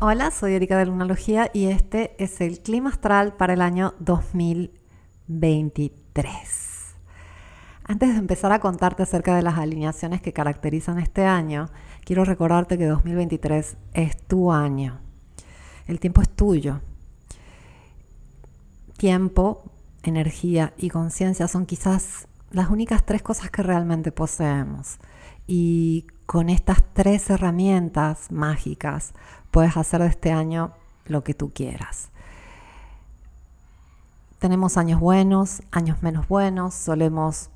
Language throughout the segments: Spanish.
Hola, soy Erika de Lunalogía y este es el clima astral para el año 2023. Antes de empezar a contarte acerca de las alineaciones que caracterizan este año, quiero recordarte que 2023 es tu año. El tiempo es tuyo. Tiempo, energía y conciencia son quizás las únicas tres cosas que realmente poseemos. Y con estas tres herramientas mágicas puedes hacer de este año lo que tú quieras. Tenemos años buenos, años menos buenos, solemos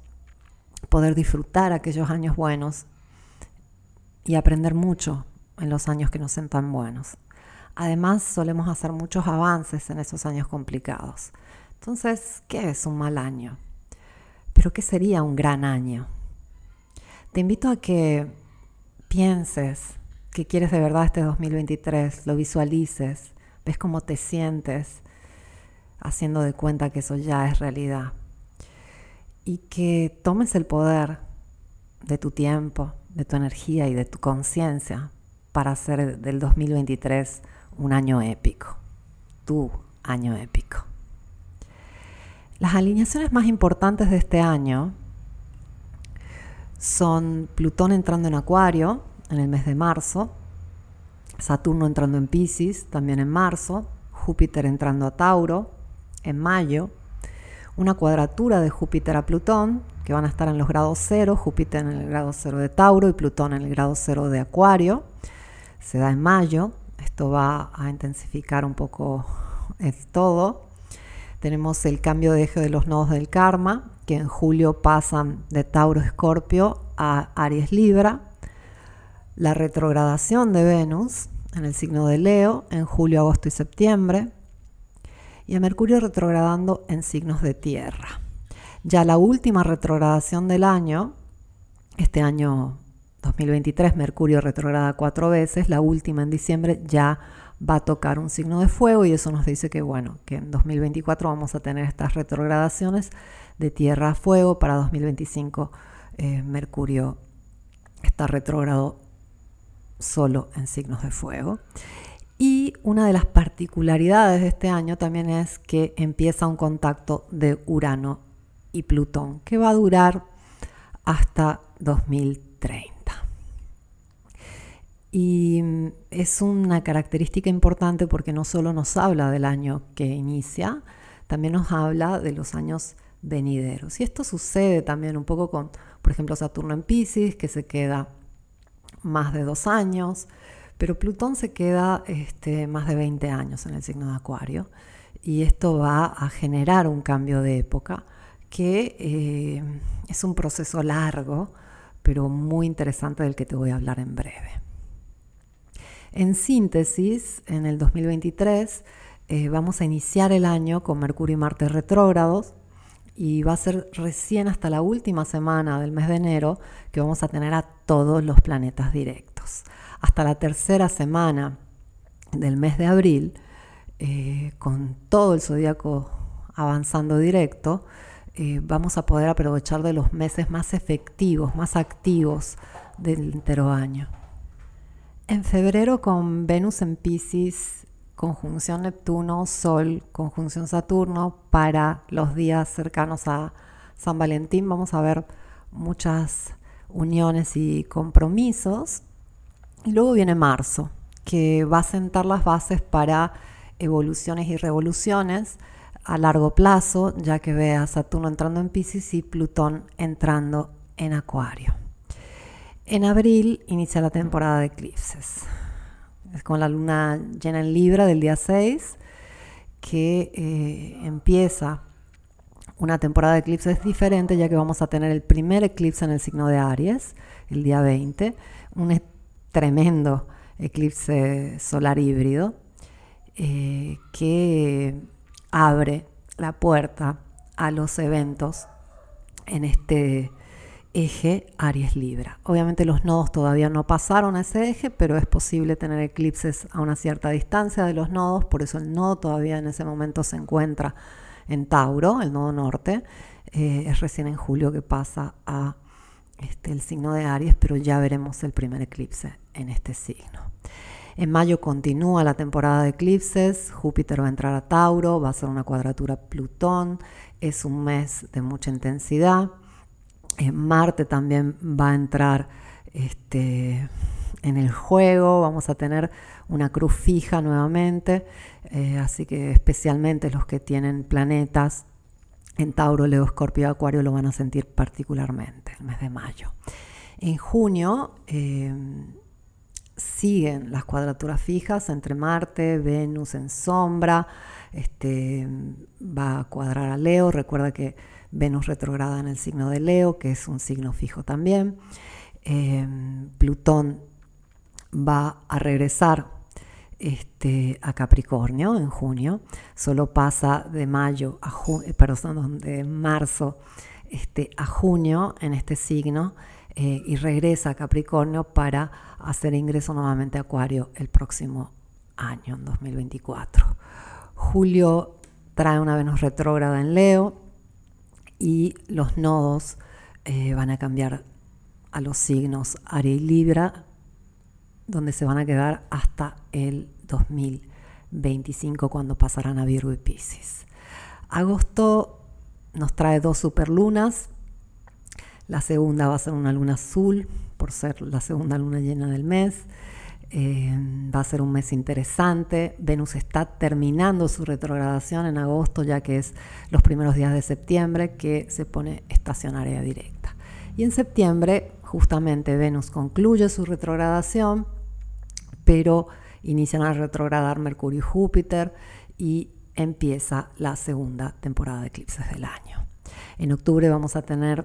poder disfrutar aquellos años buenos y aprender mucho en los años que no sean tan buenos. Además, solemos hacer muchos avances en esos años complicados. Entonces, ¿qué es un mal año? Pero ¿qué sería un gran año? Te invito a que pienses que quieres de verdad este 2023, lo visualices, ves cómo te sientes haciendo de cuenta que eso ya es realidad. Y que tomes el poder de tu tiempo, de tu energía y de tu conciencia para hacer del 2023 un año épico, tu año épico. Las alineaciones más importantes de este año son Plutón entrando en Acuario en el mes de marzo, Saturno entrando en Pisces también en marzo, Júpiter entrando a Tauro en mayo, una cuadratura de Júpiter a Plutón, que van a estar en los grados cero, Júpiter en el grado cero de Tauro y Plutón en el grado cero de Acuario, se da en mayo, esto va a intensificar un poco todo. Tenemos el cambio de eje de los nodos del karma, que en julio pasan de Tauro Escorpio a Aries Libra. La retrogradación de Venus en el signo de Leo en julio, agosto y septiembre. Y a Mercurio retrogradando en signos de tierra. Ya la última retrogradación del año, este año 2023, Mercurio retrograda cuatro veces, la última en diciembre ya va a tocar un signo de fuego y eso nos dice que bueno, que en 2024 vamos a tener estas retrogradaciones de tierra a fuego, para 2025 eh, Mercurio está retrógrado solo en signos de fuego. Y una de las particularidades de este año también es que empieza un contacto de Urano y Plutón, que va a durar hasta 2030. Y mm, es una característica importante porque no solo nos habla del año que inicia, también nos habla de los años venideros. Y esto sucede también un poco con, por ejemplo, Saturno en Pisces, que se queda más de dos años, pero Plutón se queda este, más de 20 años en el signo de Acuario. Y esto va a generar un cambio de época que eh, es un proceso largo, pero muy interesante del que te voy a hablar en breve. En síntesis, en el 2023 eh, vamos a iniciar el año con Mercurio y Marte retrógrados y va a ser recién hasta la última semana del mes de enero que vamos a tener a todos los planetas directos. Hasta la tercera semana del mes de abril, eh, con todo el zodíaco avanzando directo, eh, vamos a poder aprovechar de los meses más efectivos, más activos del entero año. En febrero con Venus en Pisces, conjunción Neptuno, Sol, conjunción Saturno, para los días cercanos a San Valentín vamos a ver muchas uniones y compromisos. Y luego viene marzo, que va a sentar las bases para evoluciones y revoluciones a largo plazo, ya que ve a Saturno entrando en Pisces y Plutón entrando en Acuario. En abril inicia la temporada de eclipses. Es con la luna llena en Libra del día 6 que eh, empieza una temporada de eclipses diferente ya que vamos a tener el primer eclipse en el signo de Aries el día 20, un tremendo eclipse solar híbrido eh, que abre la puerta a los eventos en este eje Aries Libra. Obviamente los nodos todavía no pasaron a ese eje, pero es posible tener eclipses a una cierta distancia de los nodos, por eso el nodo todavía en ese momento se encuentra en Tauro, el nodo norte. Eh, es recién en julio que pasa a este, el signo de Aries, pero ya veremos el primer eclipse en este signo. En mayo continúa la temporada de eclipses, Júpiter va a entrar a Tauro, va a ser una cuadratura Plutón, es un mes de mucha intensidad. En Marte también va a entrar este, en el juego, vamos a tener una cruz fija nuevamente, eh, así que especialmente los que tienen planetas en Tauro, Leo, Escorpio Acuario lo van a sentir particularmente el mes de mayo. En junio eh, siguen las cuadraturas fijas entre Marte, Venus en sombra, este, va a cuadrar a Leo, recuerda que Venus retrograda en el signo de Leo, que es un signo fijo también. Eh, Plutón va a regresar este, a Capricornio en junio, solo pasa de mayo a junio, eh, perdón, de marzo este, a junio en este signo eh, y regresa a Capricornio para hacer ingreso nuevamente a Acuario el próximo año, en 2024. Julio trae una Venus retrógrada en Leo y los nodos eh, van a cambiar a los signos Aries y Libra donde se van a quedar hasta el 2025 cuando pasarán a Virgo y Pisces. Agosto nos trae dos superlunas. La segunda va a ser una luna azul, por ser la segunda luna llena del mes. Eh, va a ser un mes interesante. Venus está terminando su retrogradación en agosto, ya que es los primeros días de septiembre que se pone estacionaria directa. Y en septiembre, justamente, Venus concluye su retrogradación pero inician a retrogradar Mercurio y Júpiter y empieza la segunda temporada de eclipses del año. En octubre vamos a tener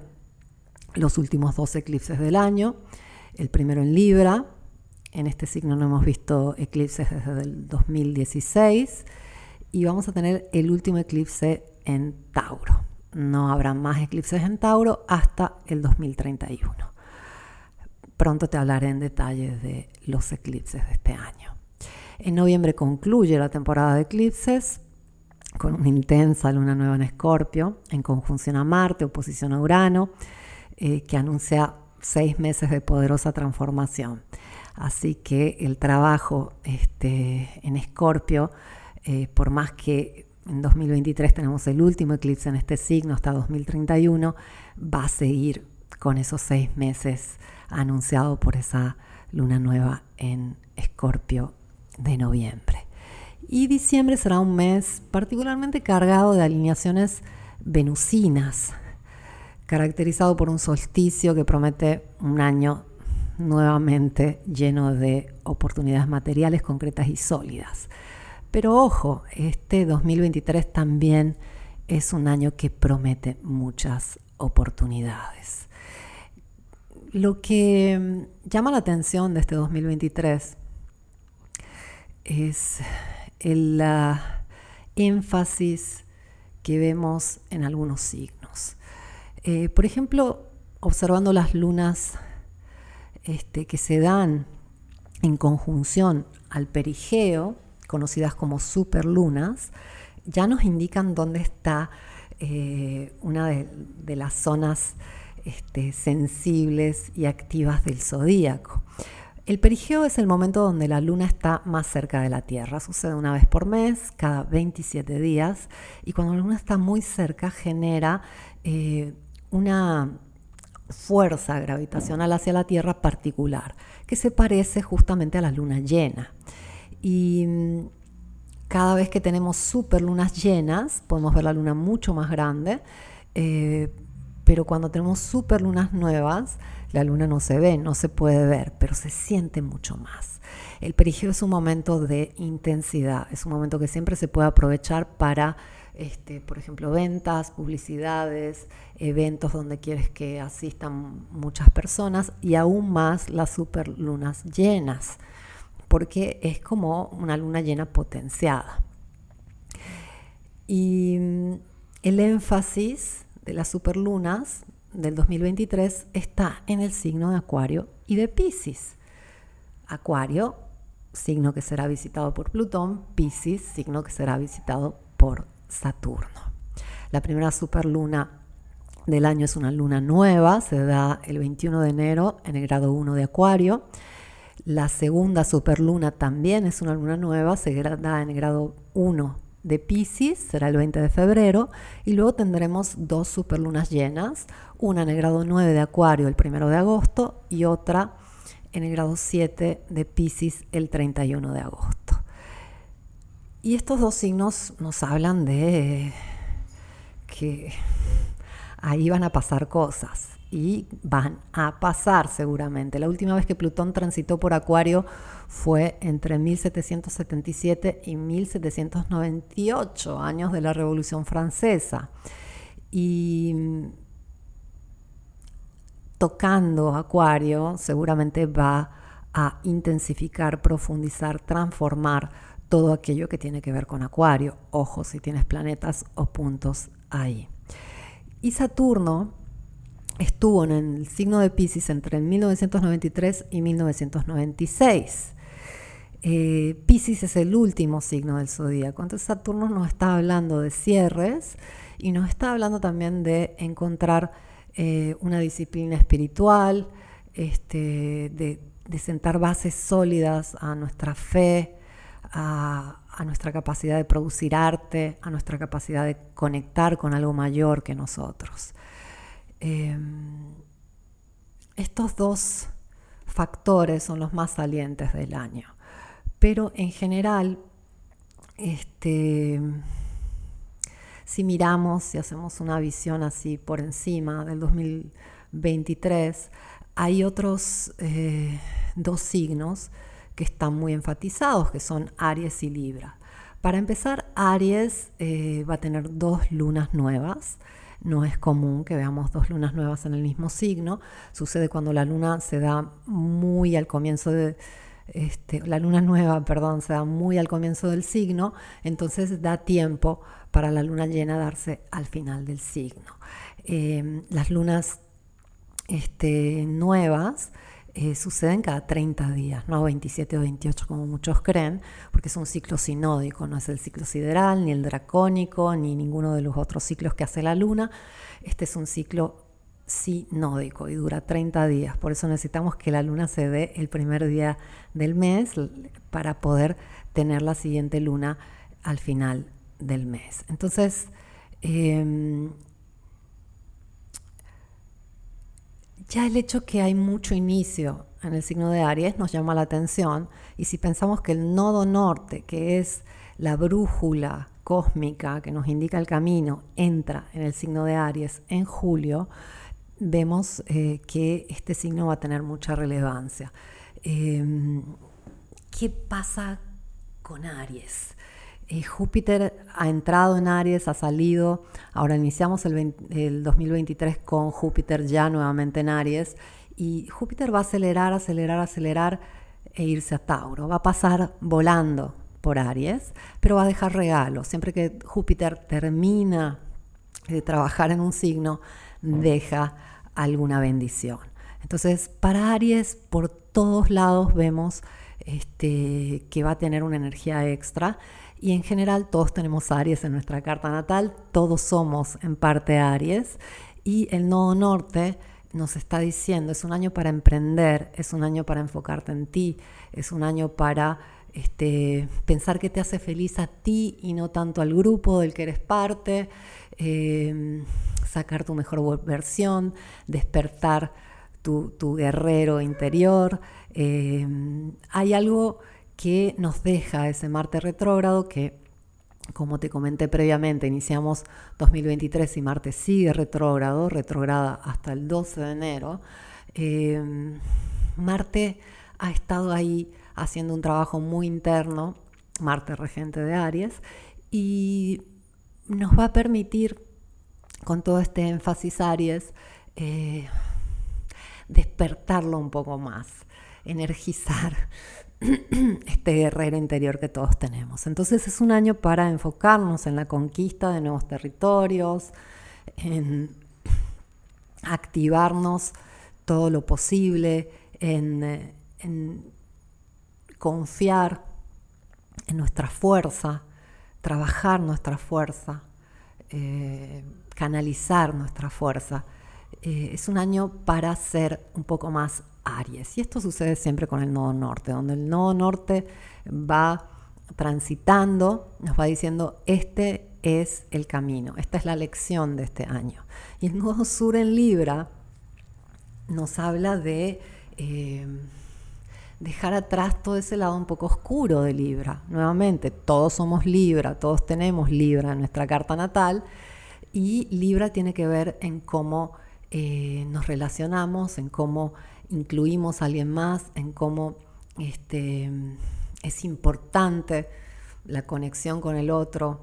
los últimos dos eclipses del año, el primero en Libra, en este signo no hemos visto eclipses desde el 2016 y vamos a tener el último eclipse en Tauro. No habrá más eclipses en Tauro hasta el 2031. Pronto te hablaré en detalle de los eclipses de este año. En noviembre concluye la temporada de eclipses con una intensa luna nueva en Escorpio, en conjunción a Marte, oposición a Urano, eh, que anuncia seis meses de poderosa transformación. Así que el trabajo este, en Escorpio, eh, por más que en 2023 tenemos el último eclipse en este signo hasta 2031, va a seguir con esos seis meses anunciado por esa luna nueva en Escorpio de noviembre. Y diciembre será un mes particularmente cargado de alineaciones venusinas, caracterizado por un solsticio que promete un año nuevamente lleno de oportunidades materiales concretas y sólidas. Pero ojo, este 2023 también es un año que promete muchas oportunidades. Lo que mm, llama la atención de este 2023 es el énfasis que vemos en algunos signos. Eh, por ejemplo, observando las lunas este, que se dan en conjunción al perigeo, conocidas como superlunas, ya nos indican dónde está eh, una de las zonas este, sensibles y activas del zodíaco. El perigeo es el momento donde la luna está más cerca de la Tierra. Sucede una vez por mes, cada 27 días, y cuando la luna está muy cerca genera eh, una fuerza gravitacional hacia la Tierra particular, que se parece justamente a la luna llena. Y mm, cada vez que tenemos superlunas llenas, podemos ver la luna mucho más grande. Eh, pero cuando tenemos superlunas nuevas, la luna no se ve, no se puede ver, pero se siente mucho más. El perigeo es un momento de intensidad, es un momento que siempre se puede aprovechar para, este, por ejemplo, ventas, publicidades, eventos donde quieres que asistan muchas personas y aún más las superlunas llenas, porque es como una luna llena potenciada. Y mm, el énfasis de las superlunas del 2023 está en el signo de Acuario y de Pisces. Acuario, signo que será visitado por Plutón, Pisces, signo que será visitado por Saturno. La primera superluna del año es una luna nueva, se da el 21 de enero en el grado 1 de Acuario. La segunda superluna también es una luna nueva, se da en el grado 1 de Pisces, será el 20 de febrero, y luego tendremos dos superlunas llenas, una en el grado 9 de Acuario el 1 de agosto y otra en el grado 7 de Pisces el 31 de agosto. Y estos dos signos nos hablan de que ahí van a pasar cosas y van a pasar seguramente. La última vez que Plutón transitó por Acuario fue entre 1777 y 1798, años de la Revolución Francesa. Y tocando Acuario seguramente va a intensificar, profundizar, transformar todo aquello que tiene que ver con Acuario. Ojo si tienes planetas o puntos ahí. Y Saturno estuvo en el signo de Pisces entre 1993 y 1996. Eh, Pisces es el último signo del zodíaco, entonces Saturno nos está hablando de cierres y nos está hablando también de encontrar eh, una disciplina espiritual, este, de, sentar bases sólidas a nuestra fe, a, nuestra capacidad de producir arte, a nuestra capacidad de conectar con algo mayor que nosotros. Em, estos dos factores son los más salientes del año, pero en general, este, si miramos y hacemos una visión así por encima del 2023, hay otros eh, dos signos que están muy enfatizados, que son Aries y Libra. Para empezar, Aries eh, va a tener dos lunas nuevas. No es común que veamos dos lunas nuevas en el mismo signo. Sucede cuando la luna se da muy al comienzo de, este, la luna nueva, perdón, se da muy al comienzo del signo, entonces da tiempo para la luna llena darse al final del signo. Em, las lunas este, nuevas eh, suceden cada 30 días, no 27 o 28 como muchos creen, porque es un ciclo sinódico, no es el ciclo sideral, ni el dracónico, ni ninguno de los otros ciclos que hace la luna. Este es un ciclo sinódico y dura 30 días, por eso necesitamos que la luna se dé el primer día del mes para poder tener la siguiente luna al final del mes. Entonces, em, ya el hecho que hay mucho inicio en el signo de Aries nos llama la atención y si pensamos que el nodo norte, que es la brújula cósmica que nos indica el camino, entra en el signo de Aries en julio, vemos eh, que este signo va a tener mucha relevancia. Em, ¿Qué pasa con Aries? Eh, Júpiter ha entrado en Aries, ha salido, ahora iniciamos el, 2023 con Júpiter ya nuevamente en Aries y Júpiter va a acelerar, acelerar, acelerar e irse a Tauro, va a pasar volando por Aries, pero va a dejar regalos. Siempre que Júpiter termina de trabajar en un signo, deja alguna bendición. Entonces, para Aries, por todos lados vemos este, que va a tener una energía extra y en general todos tenemos Aries en nuestra carta natal, todos somos en parte Aries y el nodo norte nos está diciendo, es un año para emprender, es un año para enfocarte en ti, es un año para este, pensar que te hace feliz a ti y no tanto al grupo del que eres parte, em, sacar tu mejor versión, despertar tu, guerrero interior. Em, hay algo que nos deja ese Marte retrógrado que, como te comenté previamente, iniciamos 2023 y Marte sigue retrógrado, retrógrada hasta el 12 de enero. Em, Marte ha estado ahí haciendo un trabajo muy interno, Marte regente de Aries, y nos va a permitir, con todo este énfasis Aries, eh, despertarlo un poco más, energizar este guerrero interior que todos tenemos. Entonces es un año para enfocarnos en la conquista de nuevos territorios, en activarnos todo lo posible, en, confiar en nuestra fuerza, trabajar nuestra fuerza, eh, canalizar nuestra fuerza eh, es un año para ser un poco más Aries. Y esto sucede siempre con el nodo norte, donde el nodo norte va transitando, nos va diciendo, este es el camino, esta es la lección de este año. Y el nodo sur en Libra nos habla de eh, dejar atrás todo ese lado un poco oscuro de Libra. Nuevamente, todos somos Libra, todos tenemos Libra en nuestra carta natal y Libra tiene que ver en cómo eh, nos relacionamos, en cómo incluimos a alguien más, en cómo este, es importante la conexión con el otro.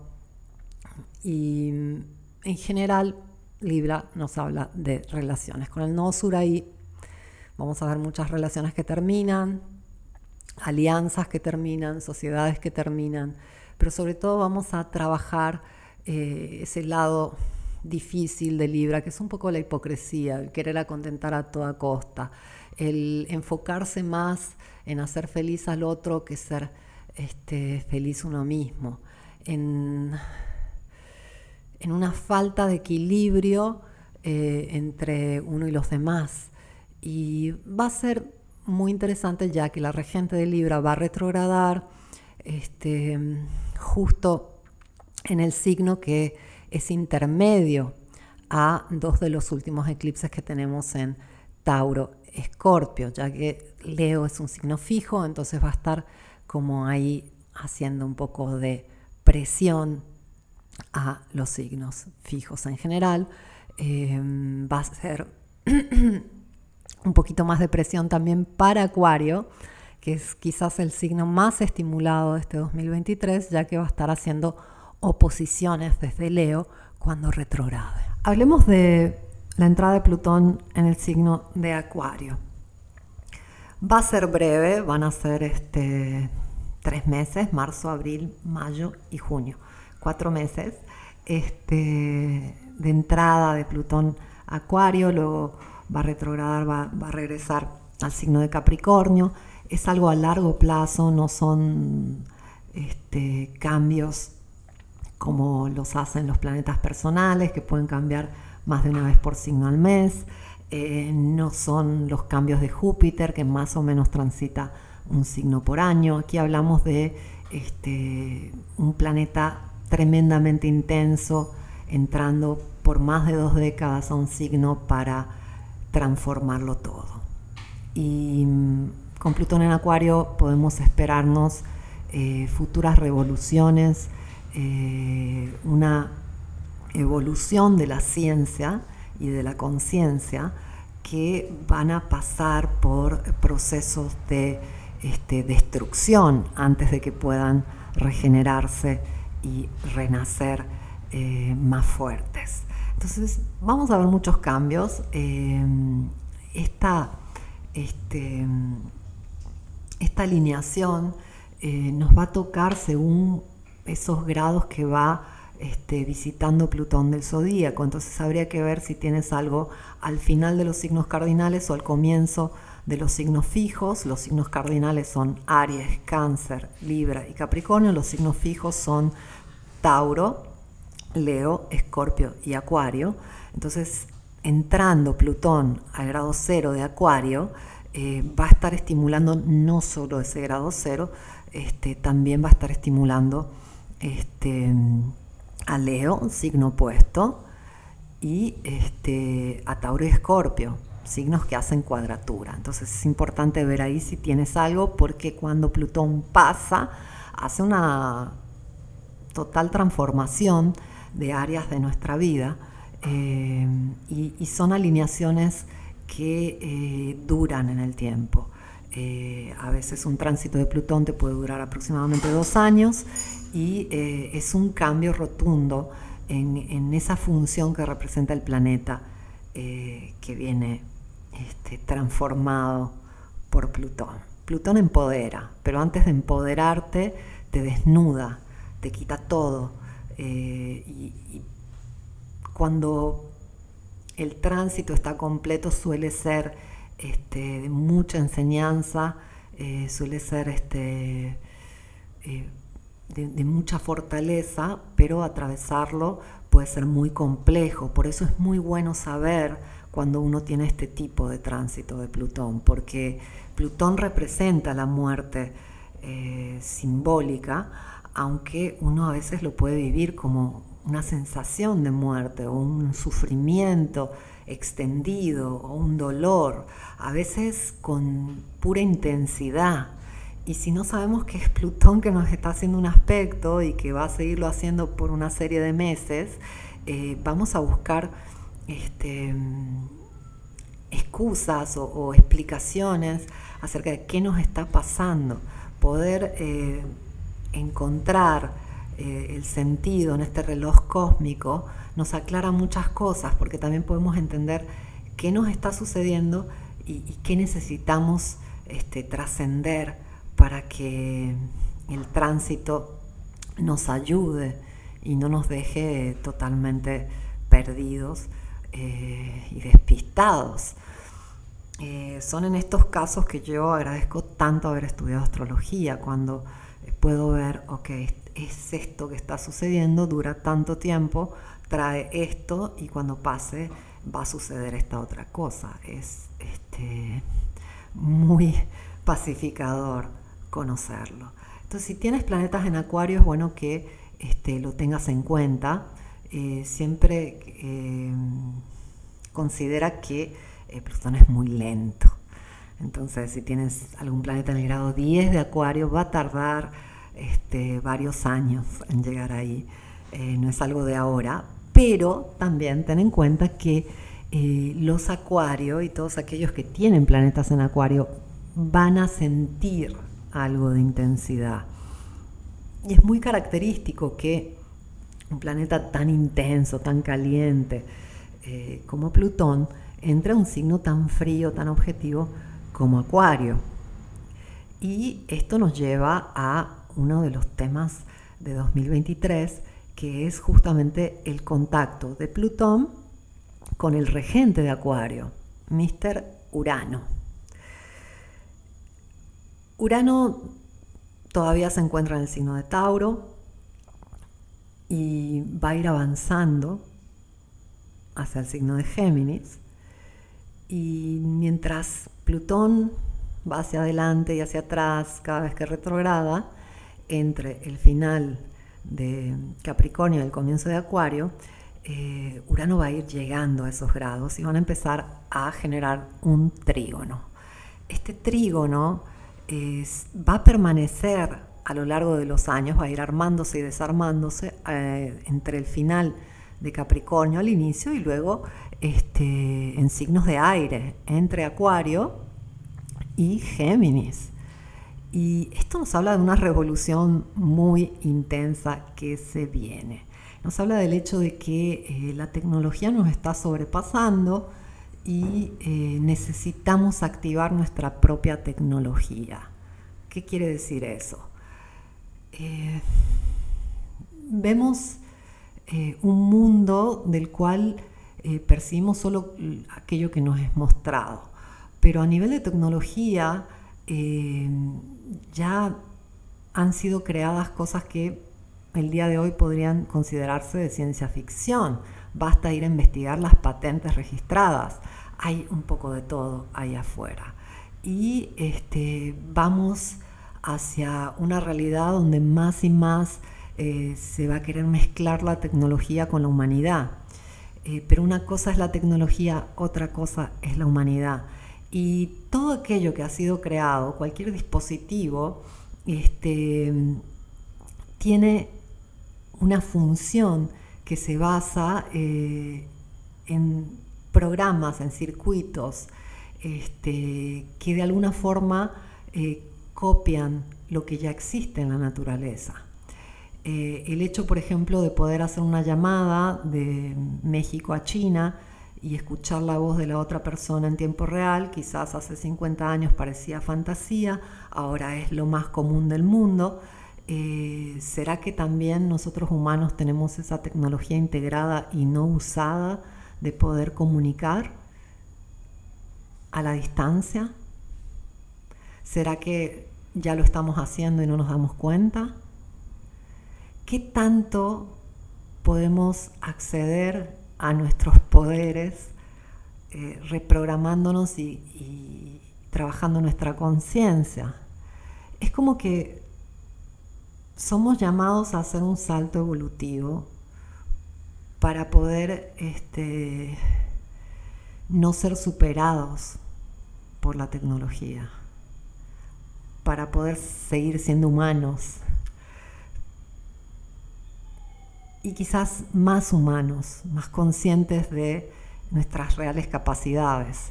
Y en general, Libra nos habla de relaciones. Con el nodo sur ahí vamos a ver muchas relaciones que terminan, alianzas que terminan, sociedades que terminan, pero sobre todo vamos a trabajar eh, ese lado difícil de Libra, que es un poco la hipocresía, el querer acontentar a toda costa, el enfocarse más en hacer feliz al otro que ser este, feliz uno mismo, en, en una falta de equilibrio eh, entre uno y los demás. Y va a ser muy interesante ya que la regente de Libra va a retrogradar este, justo en el signo que es intermedio a dos de los últimos eclipses que tenemos en Tauro, Escorpio, ya que Leo es un signo fijo, entonces va a estar como ahí haciendo un poco de presión a los signos fijos en general. Em, va a ser un poquito más de presión también para Acuario, que es quizás el signo más estimulado de este 2023, ya que va a estar haciendo oposiciones desde Leo cuando retrograde. Hablemos de la entrada de Plutón en el signo de Acuario. Va a ser breve, van a ser este, tres meses, marzo, abril, mayo y junio. Cuatro meses este, de entrada de Plutón a Acuario, luego va a retrogradar, va, va a regresar al signo de Capricornio. Es algo a largo plazo, no son este, cambios como los hacen los planetas personales, que pueden cambiar más de una vez por signo al mes. Eh, no son los cambios de Júpiter, que más o menos transita un signo por año. Aquí hablamos de este, un planeta tremendamente intenso, entrando por más de dos décadas a un signo para transformarlo todo. Y mm, con Plutón en Acuario podemos esperarnos eh, futuras revoluciones, eh, una evolución de la ciencia y de la conciencia que van a pasar por procesos de este, destrucción antes de que puedan regenerarse y renacer eh, más fuertes. Entonces vamos a ver muchos cambios. Eh, esta, este, esta alineación nos va a tocar según esos grados que va este, visitando Plutón del zodíaco. Entonces habría que ver si tienes algo al final de los signos cardinales o al comienzo de los signos fijos. Los signos cardinales son Aries, Cáncer, Libra y Capricornio. Los signos fijos son Tauro, Leo, Escorpio y Acuario. Entonces, entrando Plutón al grado cero de Acuario, eh, va a estar estimulando no solo ese grado cero, este, también va a estar estimulando este, a Leo, signo opuesto, y este, a Tauro y Escorpio, signos que hacen cuadratura. Entonces es importante ver ahí si tienes algo, porque cuando Plutón pasa, hace una total transformación de áreas de nuestra vida eh, y, son alineaciones que eh, duran en el tiempo. Eh, a veces un tránsito de Plutón te puede durar aproximadamente dos años y eh, es un cambio rotundo en, esa función que representa el planeta eh, que viene este, transformado por Plutón. Plutón empodera, pero antes de empoderarte te desnuda, te quita todo. Eh, y, cuando el tránsito está completo suele ser este, de mucha enseñanza, suele ser este, de, mucha fortaleza, pero atravesarlo puede ser muy complejo. Por eso es muy bueno saber cuando uno tiene este tipo de tránsito de Plutón, porque Plutón representa la muerte eh, simbólica, aunque uno a veces lo puede vivir como una sensación de muerte o un sufrimiento extendido o un dolor, a veces con pura intensidad. Y si no sabemos que es Plutón que nos está haciendo un aspecto y que va a seguirlo haciendo por una serie de meses, eh, vamos a buscar este, excusas o, explicaciones acerca de qué nos está pasando. Poder eh, encontrar eh, el sentido en este reloj cósmico nos aclara muchas cosas porque también podemos entender qué nos está sucediendo y, qué necesitamos este, trascender para que el tránsito nos ayude y no nos deje totalmente perdidos eh, y despistados. Eh, son en estos casos que yo agradezco tanto haber estudiado astrología, cuando puedo ver, ok, es esto que está sucediendo, dura tanto tiempo, trae esto y cuando pase va a suceder esta otra cosa. Es este, muy pacificador conocerlo. Entonces, si tienes planetas en Acuario, es bueno que este, lo tengas en cuenta. Eh, siempre eh, considera que eh, Plutón es muy lento. Entonces, si tienes algún planeta en el grado 10 de Acuario, va a tardar este, varios años en llegar ahí. no es algo de ahora, pero también ten en cuenta que los Acuario y todos aquellos que tienen planetas en Acuario van a sentir algo de intensidad. Y es muy característico que un planeta tan intenso, tan caliente eh, como Plutón, entre a un signo tan frío, tan objetivo como Acuario. Y esto nos lleva a uno de los temas de 2023, que es justamente el contacto de Plutón con el regente de Acuario, Mr. Urano. Urano todavía se encuentra en el signo de Tauro y va a ir avanzando hacia el signo de Géminis. Y mientras Plutón va hacia adelante y hacia atrás cada vez que retrograda, entre el final de Capricornio y el comienzo de Acuario, eh, Urano va a ir llegando a esos grados y van a empezar a generar un trígono. Este trígono va a permanecer a lo largo de los años, va a ir armándose y desarmándose eh, entre el final de Capricornio al inicio y luego este, en signos de aire, entre Acuario y Géminis. Y esto nos habla de una revolución muy intensa que se viene. Nos habla del hecho de que eh, la tecnología nos está sobrepasando, y eh, necesitamos activar nuestra propia tecnología. ¿Qué quiere decir eso? Eh, vemos eh, un mundo del cual percibimos solo aquello que nos es mostrado, pero a nivel de tecnología ya han sido creadas cosas que el día de hoy podrían considerarse de ciencia ficción. Basta ir a investigar las patentes registradas hay un poco de todo ahí afuera. Y este, vamos hacia una realidad donde más y más eh, se va a querer mezclar la tecnología con la humanidad. Eh, pero una cosa es la tecnología, otra cosa es la humanidad. Y todo aquello que ha sido creado, cualquier dispositivo, este, tiene una función que se basa eh, en programas, en circuitos este, que de alguna forma eh, copian lo que ya existe en la naturaleza. Eh, el hecho, por ejemplo, de poder hacer una llamada de México a China y escuchar la voz de la otra persona en tiempo real, quizás hace 50 años parecía fantasía, ahora es lo más común del mundo. Eh, ¿Será que también nosotros humanos tenemos esa tecnología integrada y no usada? de poder comunicar a la distancia? ¿Será que ya lo estamos haciendo y no nos damos cuenta? ¿Qué tanto podemos acceder a nuestros poderes eh, reprogramándonos y trabajando nuestra conciencia. Es como que somos llamados a hacer un salto evolutivo para poder este, no ser superados por la tecnología, para poder seguir siendo humanos y quizás más humanos, más conscientes de nuestras reales capacidades.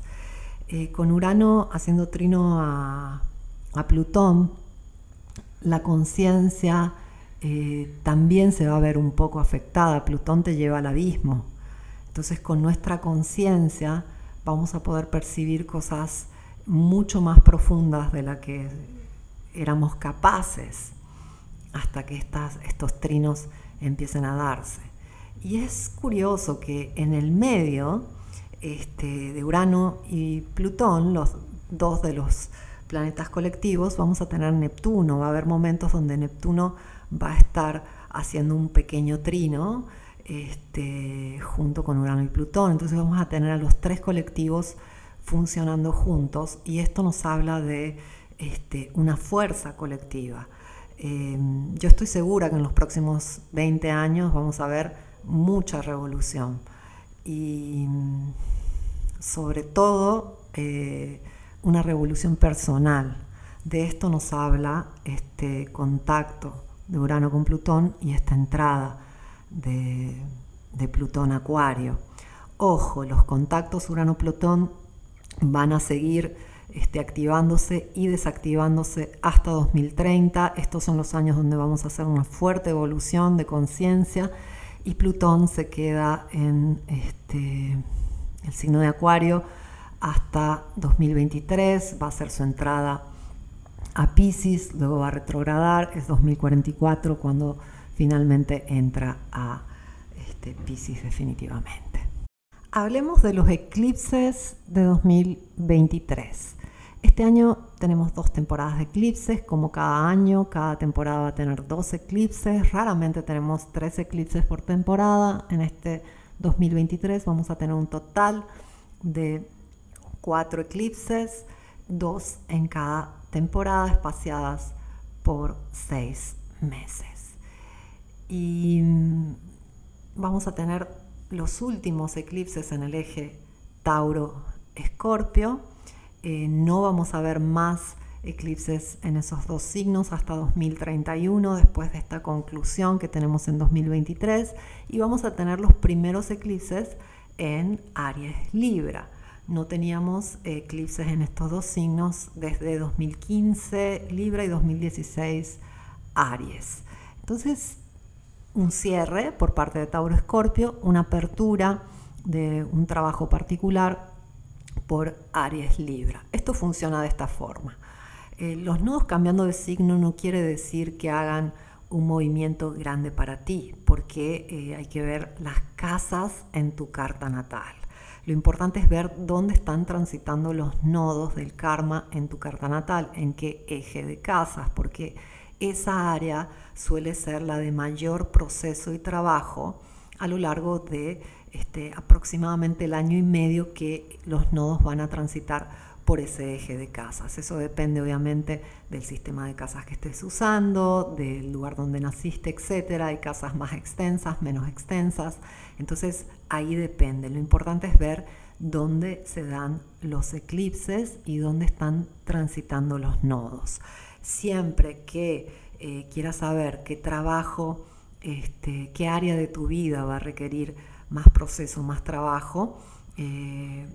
Eh, con Urano haciendo trino a Plutón, la conciencia eh, también se va a ver un poco afectada. Plutón te lleva al abismo. Entonces con nuestra conciencia vamos a poder percibir cosas mucho más profundas de las que éramos capaces hasta que estos trinos empiecen a darse. Y es curioso que en el medio este, de Urano y Plutón, los dos de los planetas colectivos, vamos a tener Neptuno. Va a haber momentos donde Neptuno va a estar haciendo un pequeño trino este, junto con Urano y Plutón. Entonces vamos a tener a los tres colectivos funcionando juntos y esto nos habla de este, una fuerza colectiva. Em, yo estoy segura que en los próximos 20 años vamos a ver mucha revolución y sobre todo eh, una revolución personal. De esto nos habla este contacto de Urano con Plutón y esta entrada de, Plutón Acuario. Ojo, los contactos Urano-Plutón van a seguir este, activándose y desactivándose hasta 2030. Estos son los años donde vamos a hacer una fuerte evolución de conciencia y Plutón se queda en este, el signo de Acuario hasta 2023, va a ser su entrada a Pisces, luego va a retrogradar, es 2044 cuando finalmente entra a este, Pisces definitivamente. Hablemos de los eclipses de 2023. Este año tenemos dos temporadas de eclipses, como cada año, cada temporada va a tener dos eclipses, raramente tenemos tres eclipses por temporada. En este 2023 vamos a tener un total de cuatro eclipses, dos en cada temporada, espaciadas por seis meses. Y mm, vamos a tener los últimos eclipses en el eje Tauro-Escorpio. Eh, no vamos a ver más eclipses en esos dos signos hasta 2031, después de esta conclusión que tenemos en 2023, y vamos a tener los primeros eclipses en Aries Libra. No teníamos eclipses en estos dos signos desde 2015 Libra y 2016 Aries. Entonces, un cierre por parte de Tauro Escorpio, una apertura de un trabajo particular por Aries Libra. Esto funciona de esta forma. Eh, los nodos cambiando de signo no quiere decir que hagan un movimiento grande para ti, porque eh, hay que ver las casas en tu carta natal. Lo importante es ver dónde están transitando los nodos del karma en tu carta natal, en qué eje de casas, porque esa área suele ser la de mayor proceso y trabajo a lo largo de este, aproximadamente el año y medio que los nodos van a transitar por ese eje de casas. Eso depende obviamente del sistema de casas que estés usando, del lugar donde naciste, etc. Hay casas más extensas, menos extensas. Entonces ahí depende. Lo importante es ver dónde se dan los eclipses y dónde están transitando los nodos. Siempre que eh, quieras saber qué trabajo, este, qué área de tu vida va a requerir más proceso, más trabajo, eh,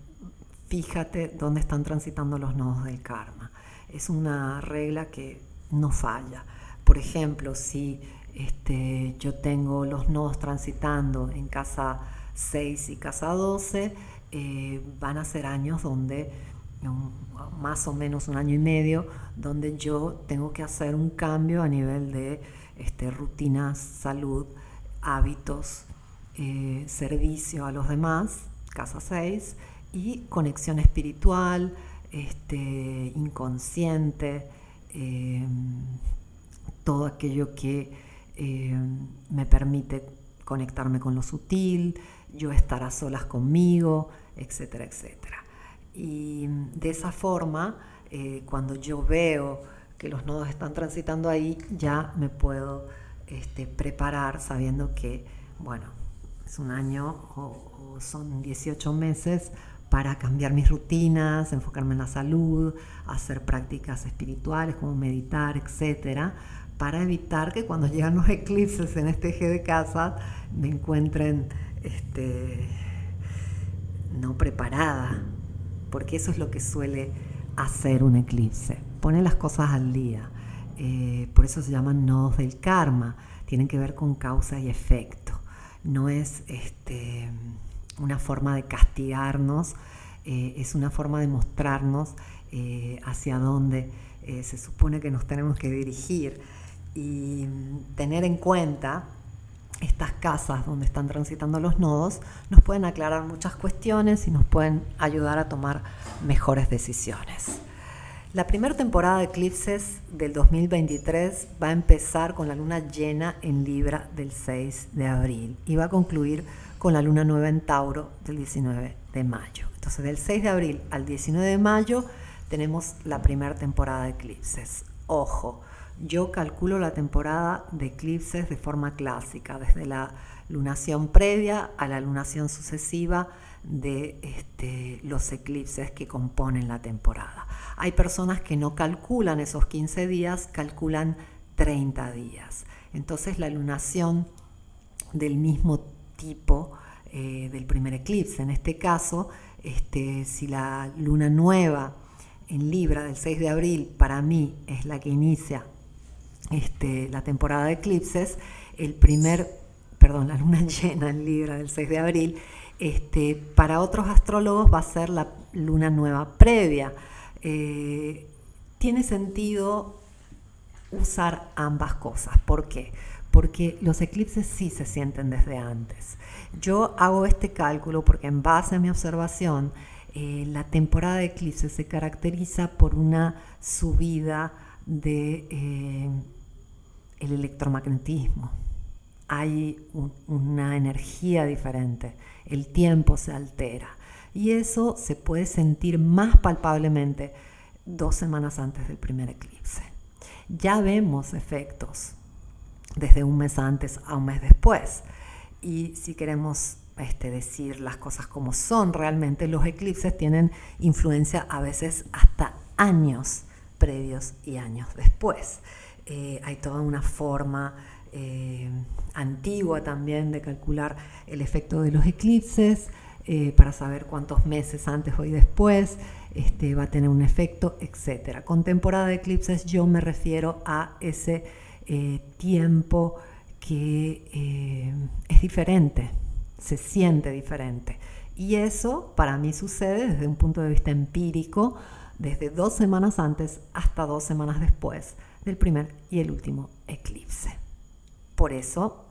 fíjate dónde están transitando los nodos del karma. Es una regla que no falla. Por ejemplo, si este, yo tengo los nodos transitando en casa 6 y casa 12, eh, van a ser años donde, más o menos un año y medio, donde yo tengo que hacer un cambio a nivel de este, rutinas, salud, hábitos, eh, servicio a los demás, casa 6, y conexión espiritual, este, inconsciente, eh, todo aquello que eh, me permite conectarme con lo sutil, yo estar a solas conmigo, etcétera, etcétera. Y de esa forma, eh, cuando yo veo que los nodos están transitando ahí, ya me puedo este, preparar sabiendo que, bueno, es un año o, son 18 meses para cambiar mis rutinas, enfocarme en la salud, hacer prácticas espirituales como meditar, etcétera, para evitar que cuando llegan los eclipses en este eje de casa me encuentren este, no preparada, porque eso es lo que suele hacer un eclipse, pone las cosas al día. Eh, por eso se llaman nodos del karma, tienen que ver con causa y efecto. No es este, una forma de castigarnos, eh, es una forma de mostrarnos eh, hacia dónde se supone que nos tenemos que dirigir y tener en cuenta estas casas donde están transitando los nodos nos pueden aclarar muchas cuestiones y nos pueden ayudar a tomar mejores decisiones. La primera temporada de eclipses del 2023 va a empezar con la luna llena en Libra del 6 de abril y va a concluir con la luna nueva en Tauro del 19 de mayo. Entonces del 6 de abril al 19 de mayo tenemos la primera temporada de eclipses. Ojo, yo calculo la temporada de eclipses de forma clásica, desde la lunación previa a la lunación sucesiva de este, los eclipses que componen la temporada. Hay personas que no calculan esos 15 días, calculan 30 días. Entonces la lunación del mismo tipo eh, del primer eclipse, en este caso, este, si la luna nueva en Libra del 6 de abril para mí es la que inicia este, la temporada de eclipses, el primer, perdón, la luna llena en Libra del 6 de abril, este, para otros astrólogos va a ser la luna nueva previa. Eh, tiene sentido usar ambas cosas. ¿Por qué? Porque los eclipses sí se sienten desde antes. Yo hago este cálculo porque en base a mi observación, eh, la temporada de eclipses se caracteriza por una subida de eh, el electromagnetismo. Hay una energía diferente, el tiempo se altera y eso se puede sentir más palpablemente dos semanas antes del primer eclipse. Ya vemos efectos desde un mes antes a un mes después. Y si queremos este, decir las cosas como son, realmente los eclipses tienen influencia a veces hasta años previos y años después. Eh, hay toda una forma eh, antigua también de calcular el efecto de los eclipses eh, para saber cuántos meses antes o después este, va a tener un efecto, etc. Con temporada de eclipses yo me refiero a ese tiempo que es diferente, se siente diferente. Y eso para mí sucede desde un punto de vista empírico, desde dos semanas antes hasta dos semanas después del primer y el último eclipse. Por eso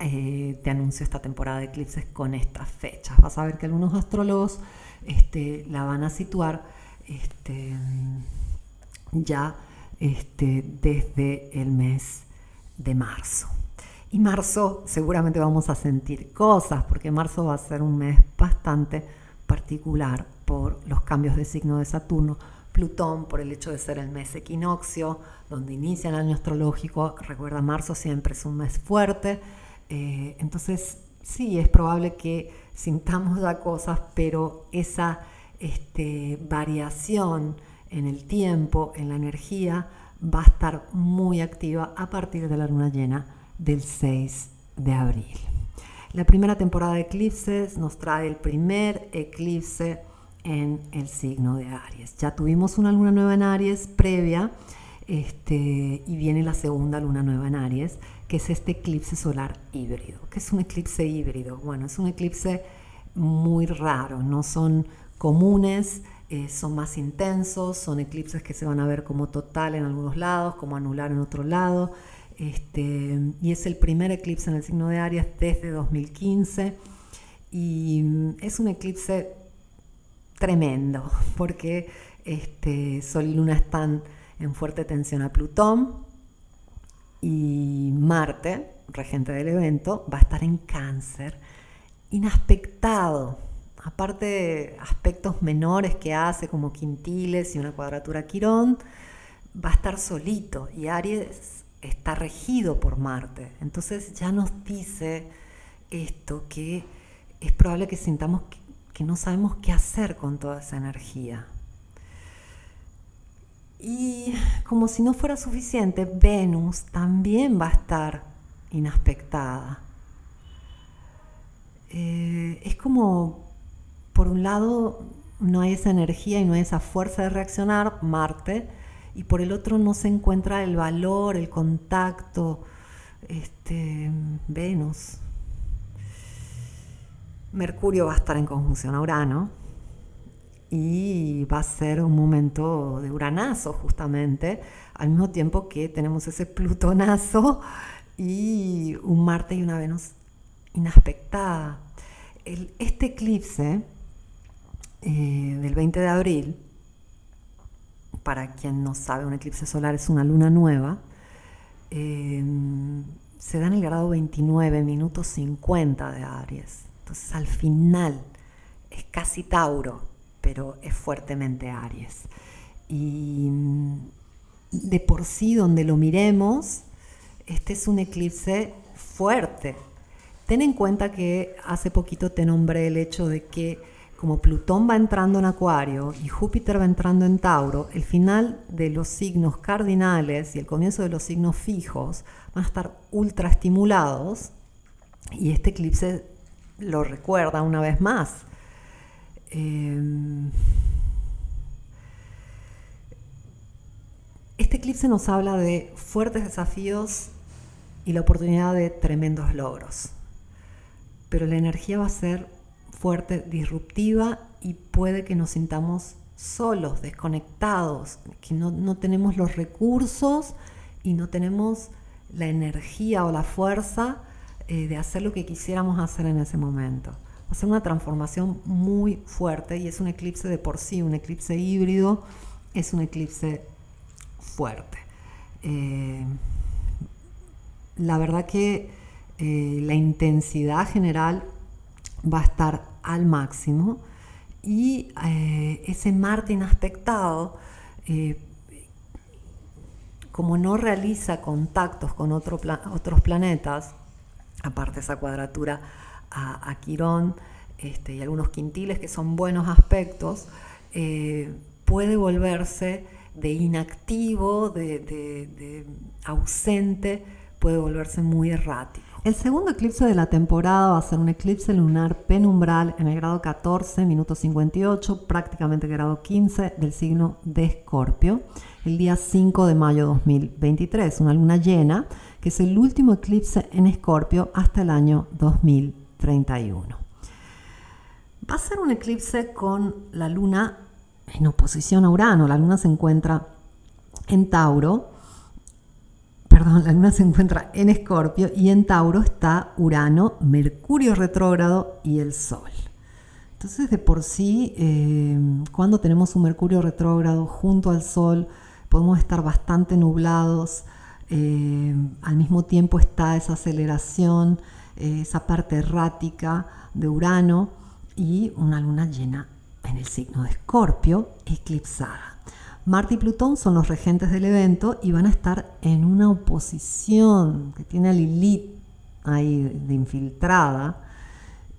eh, te anuncio esta temporada de eclipses con estas fechas. Vas a ver que algunos astrólogos este, la van a situar este, ya este, desde el mes de marzo. Y marzo seguramente vamos a sentir cosas, porque marzo va a ser un mes bastante particular por los cambios de signo de Saturno, Plutón por el hecho de ser el mes equinoccio, donde inicia el año astrológico. Recuerda, marzo siempre es un mes fuerte. Eh, entonces, sí, es probable que sintamos ya cosas, pero esa este, variación en el tiempo, en la energía, va a estar muy activa a partir de la luna llena del 6 de abril. La primera temporada de eclipses nos trae el primer eclipse en el signo de Aries. Ya tuvimos una luna nueva en Aries previa este, y viene la segunda luna nueva en Aries, que es este eclipse solar híbrido. ¿Qué es un eclipse híbrido? Bueno, es un eclipse muy raro, no son comunes, eh, son más intensos, son eclipses que se van a ver como total en algunos lados, como anular en otro lado. Este, y es el primer eclipse en el signo de Aries desde 2015 y mm, es un eclipse tremendo, porque este, Sol y Luna están en fuerte tensión a Plutón y Marte, regente del evento, va a estar en cáncer, inaspectado aparte de aspectos menores que hace como quintiles y una cuadratura quirón, va a estar solito y Aries está regido por Marte. Entonces ya nos dice esto que es probable que sintamos que, que no sabemos qué hacer con toda esa energía. Y como si no fuera suficiente, Venus también va a estar inaspectada. Eh, es como, por un lado, no hay esa energía y no hay esa fuerza de reaccionar, Marte, y por el otro no se encuentra el valor, el contacto, este, Venus. Mercurio va a estar en conjunción a Urano y va a ser un momento de uranazo justamente, al mismo tiempo que tenemos ese plutonazo y un Marte y una Venus inaspectada. este eclipse eh, del 20 de abril, para quien no sabe, un eclipse solar es una luna nueva, eh, se da en el grado 29, minutos 50 de Aries. Entonces al final es casi Tauro, pero es fuertemente Aries. Y de por sí, donde lo miremos, este es un eclipse fuerte, Ten en cuenta que hace poquito te nombré el hecho de que como Plutón va entrando en Acuario y Júpiter va entrando en Tauro, el final de los signos cardinales y el comienzo de los signos fijos van a estar ultra estimulados y este eclipse lo recuerda una vez más. Em, este eclipse nos habla de fuertes desafíos y la oportunidad de tremendos logros pero la energía va a ser fuerte, disruptiva y puede que nos sintamos solos, desconectados, que no, tenemos los recursos y no tenemos la energía o la fuerza eh, de hacer lo que quisiéramos hacer en ese momento. Va a ser una transformación muy fuerte y es un eclipse de por sí, un eclipse híbrido, es un eclipse fuerte. Eh, la verdad que eh, la intensidad general va a estar al máximo y eh, ese Marte inaspectado, como no realiza contactos con otros planetas, aparte esa cuadratura a, Quirón este, y algunos quintiles que son buenos aspectos, puede volverse de inactivo, de ausente, puede volverse muy errático. El segundo eclipse de la temporada va a ser un eclipse lunar penumbral en el grado 14, minuto 58, prácticamente grado 15 del signo de Escorpio, el día 5 de mayo de 2023, una luna llena, que es el último eclipse en Escorpio hasta el año 2031. Va a ser un eclipse con la luna en oposición a Urano, la luna se encuentra en Tauro, perdón, la luna se encuentra en Escorpio y en Tauro está Urano, Mercurio retrógrado y el Sol. Entonces, de por sí, eh, cuando tenemos un Mercurio retrógrado junto al Sol, podemos estar bastante nublados. Eh, al mismo tiempo está esa aceleración, esa parte errática de Urano y una luna llena en el signo de Escorpio, eclipsada. Marte y Plutón son los regentes del evento y van a estar en una oposición que tiene a Lilith ahí de infiltrada.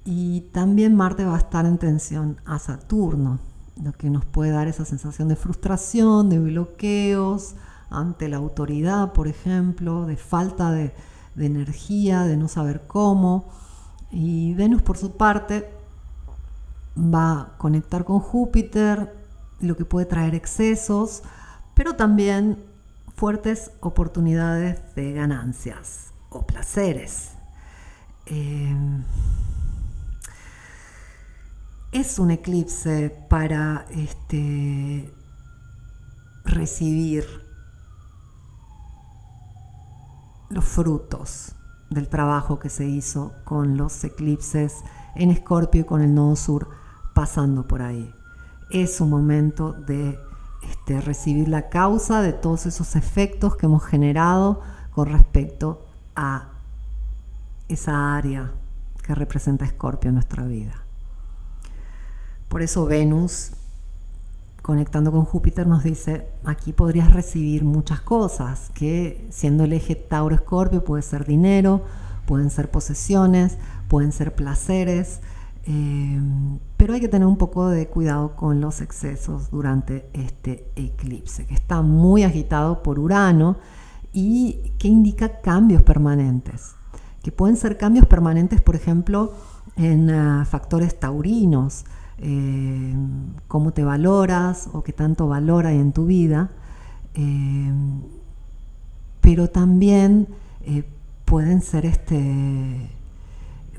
Y también Marte va a estar en tensión a Saturno, lo que nos puede dar esa sensación de frustración, de bloqueos ante la autoridad, por ejemplo, de falta de, de energía, de no saber cómo. Y Venus, por su parte, va a conectar con Júpiter, lo que puede traer excesos, pero también fuertes oportunidades de ganancias o placeres. Em, es un eclipse para este, recibir los frutos del trabajo que se hizo con los eclipses en Escorpio y con el nodo sur pasando por ahí es un momento de este, recibir la causa de todos esos efectos que hemos generado con respecto a esa área que representa Escorpio en nuestra vida. Por eso Venus, conectando con Júpiter, nos dice, aquí podrías recibir muchas cosas, que siendo el eje Tauro-Escorpio puede ser dinero, pueden ser posesiones, pueden ser placeres, eh, pero hay que tener un poco de cuidado con los excesos durante este eclipse, que está muy agitado por Urano y que indica cambios permanentes, que pueden ser cambios permanentes, por ejemplo, en ah, factores taurinos, eh, cómo te valoras o qué tanto valora en tu vida, eh, pero también pueden ser este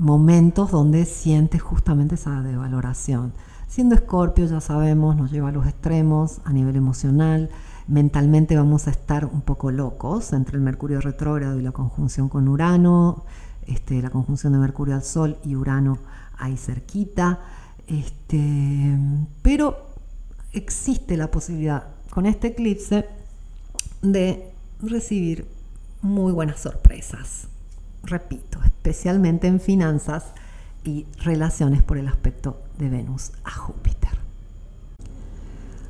momentos donde sientes justamente esa devaloración. Siendo escorpio, ya sabemos, nos lleva a los extremos a nivel emocional. Mentalmente vamos a estar un poco locos entre el Mercurio retrógrado y la conjunción con Urano, este, la conjunción de Mercurio al Sol y Urano ahí cerquita. Este, pero existe la posibilidad con este eclipse de recibir muy buenas sorpresas repito, especialmente en finanzas y relaciones por el aspecto de Venus a Júpiter.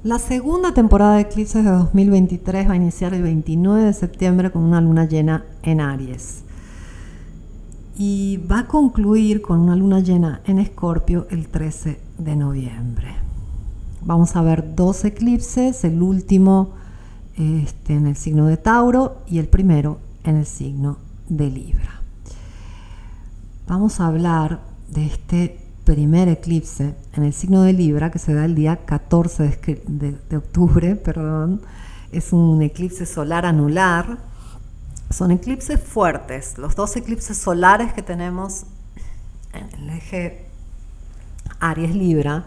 La segunda temporada de eclipses de 2023 va a iniciar el 29 de septiembre con una luna llena en Aries. Y va a concluir con una luna llena en Escorpio el 13 de noviembre. Vamos a ver dos eclipses, el último este, en el signo de Tauro y el primero en el signo de Libra vamos a hablar de este primer eclipse en el signo de Libra que se da el día 14 de, octubre, perdón. Es un eclipse solar anular. Son eclipses fuertes. Los dos eclipses solares que tenemos en el eje Aries Libra